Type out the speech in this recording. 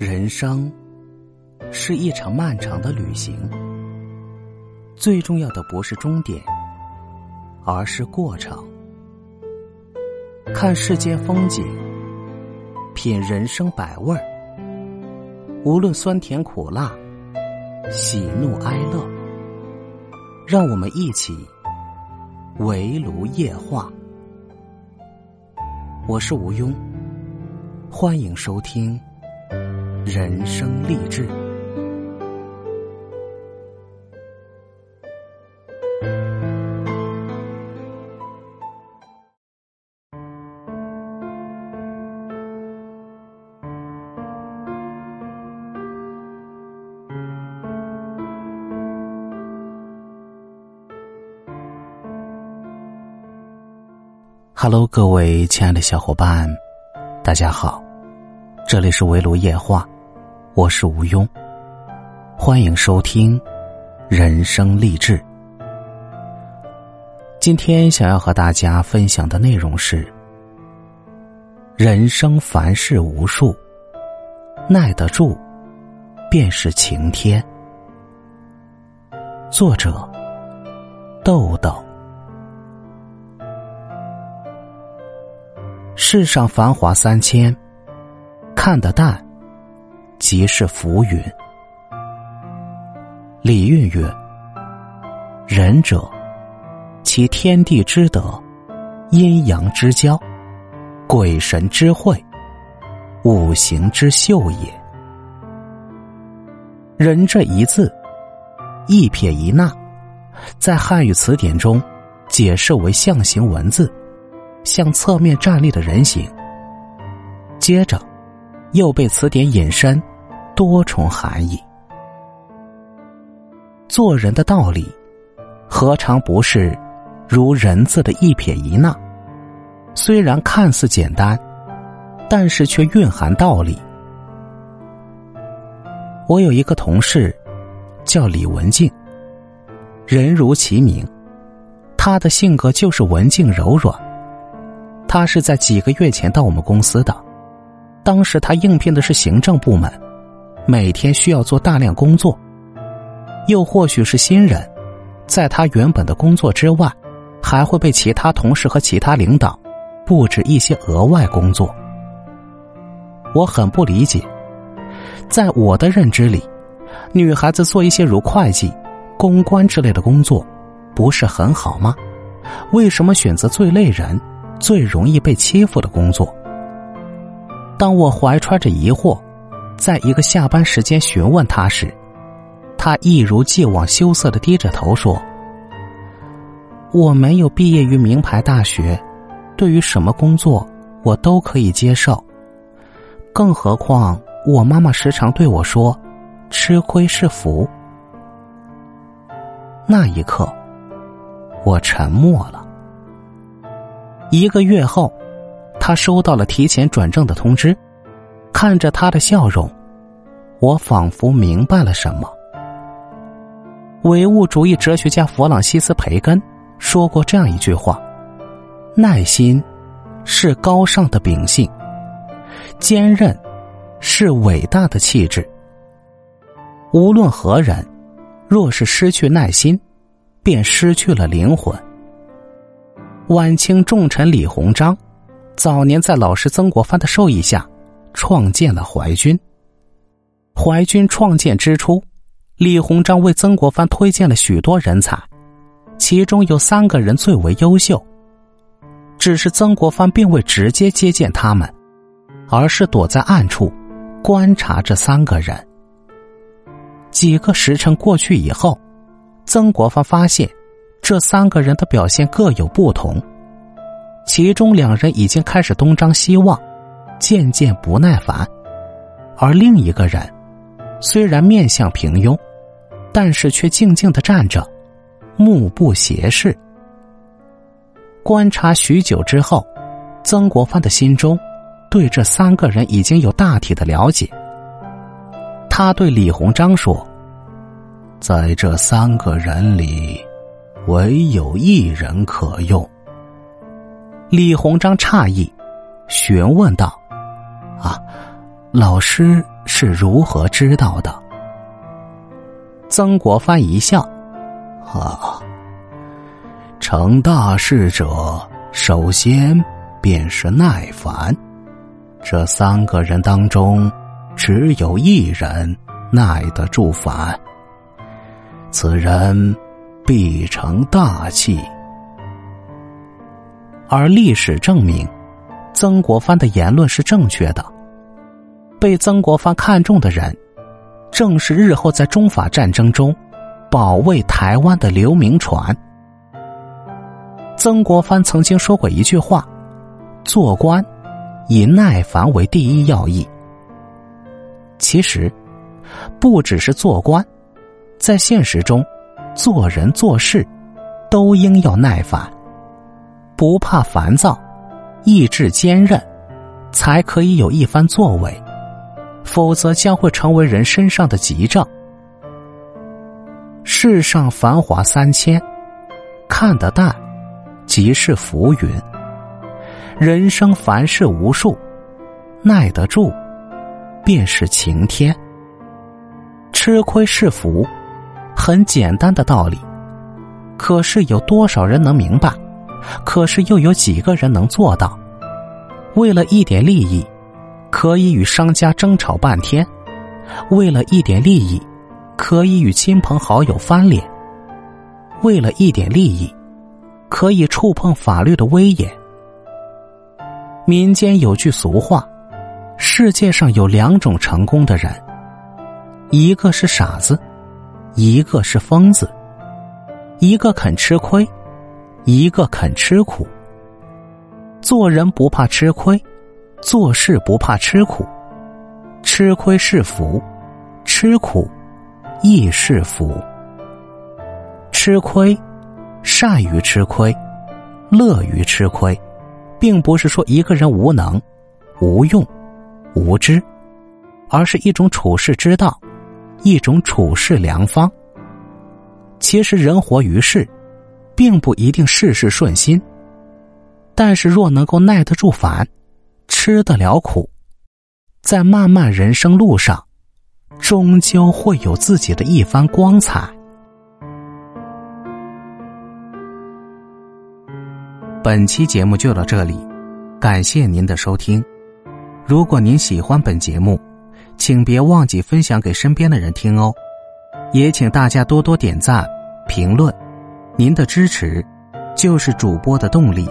人生是一场漫长的旅行，最重要的不是终点，而是过程。看世间风景，品人生百味儿，无论酸甜苦辣，喜怒哀乐，让我们一起围炉夜话。我是吴庸，欢迎收听。人生励志。Hello，各位亲爱的小伙伴，大家好，这里是围炉夜话。我是吴庸，欢迎收听人生励志。今天想要和大家分享的内容是：人生凡事无数，耐得住便是晴天。作者：豆豆。世上繁华三千，看得淡。即是浮云。李运曰：“仁者，其天地之德，阴阳之交，鬼神之会，五行之秀也。”人这一字，一撇一捺，在汉语词典中解释为象形文字，向侧面站立的人形。接着，又被词典引申。多重含义。做人的道理，何尝不是如人字的一撇一捺？虽然看似简单，但是却蕴含道理。我有一个同事，叫李文静，人如其名，他的性格就是文静柔软。他是在几个月前到我们公司的，当时他应聘的是行政部门。每天需要做大量工作，又或许是新人，在他原本的工作之外，还会被其他同事和其他领导布置一些额外工作。我很不理解，在我的认知里，女孩子做一些如会计、公关之类的工作，不是很好吗？为什么选择最累人、最容易被欺负的工作？当我怀揣着疑惑。在一个下班时间询问他时，他一如既往羞涩的低着头说：“我没有毕业于名牌大学，对于什么工作我都可以接受。更何况我妈妈时常对我说，吃亏是福。”那一刻，我沉默了。一个月后，他收到了提前转正的通知。看着他的笑容，我仿佛明白了什么。唯物主义哲学家弗朗西斯·培根说过这样一句话：“耐心是高尚的秉性，坚韧是伟大的气质。无论何人，若是失去耐心，便失去了灵魂。”晚清重臣李鸿章早年在老师曾国藩的授意下。创建了淮军。淮军创建之初，李鸿章为曾国藩推荐了许多人才，其中有三个人最为优秀。只是曾国藩并未直接接见他们，而是躲在暗处观察这三个人。几个时辰过去以后，曾国藩发现这三个人的表现各有不同，其中两人已经开始东张西望。渐渐不耐烦，而另一个人虽然面相平庸，但是却静静的站着，目不斜视。观察许久之后，曾国藩的心中对这三个人已经有大体的了解。他对李鸿章说：“在这三个人里，唯有一人可用。”李鸿章诧异，询问道。啊，老师是如何知道的？曾国藩一笑：“啊，成大事者，首先便是耐烦。这三个人当中，只有一人耐得住烦。此人必成大器。而历史证明。”曾国藩的言论是正确的。被曾国藩看中的人，正是日后在中法战争中保卫台湾的刘铭传。曾国藩曾经说过一句话：“做官以耐烦为第一要义。”其实，不只是做官，在现实中，做人做事都应要耐烦，不怕烦躁。意志坚韧，才可以有一番作为；否则将会成为人身上的急症。世上繁华三千，看得淡，即是浮云；人生凡事无数，耐得住，便是晴天。吃亏是福，很简单的道理，可是有多少人能明白？可是又有几个人能做到？为了一点利益，可以与商家争吵半天；为了一点利益，可以与亲朋好友翻脸；为了一点利益，可以触碰法律的威严。民间有句俗话：“世界上有两种成功的人，一个是傻子，一个是疯子；一个肯吃亏。”一个肯吃苦，做人不怕吃亏，做事不怕吃苦。吃亏是福，吃苦亦是福。吃亏，善于吃亏，乐于吃亏，并不是说一个人无能、无用、无知，而是一种处世之道，一种处世良方。其实人活于世。并不一定事事顺心，但是若能够耐得住烦，吃得了苦，在漫漫人生路上，终究会有自己的一番光彩。本期节目就到这里，感谢您的收听。如果您喜欢本节目，请别忘记分享给身边的人听哦，也请大家多多点赞、评论。您的支持，就是主播的动力。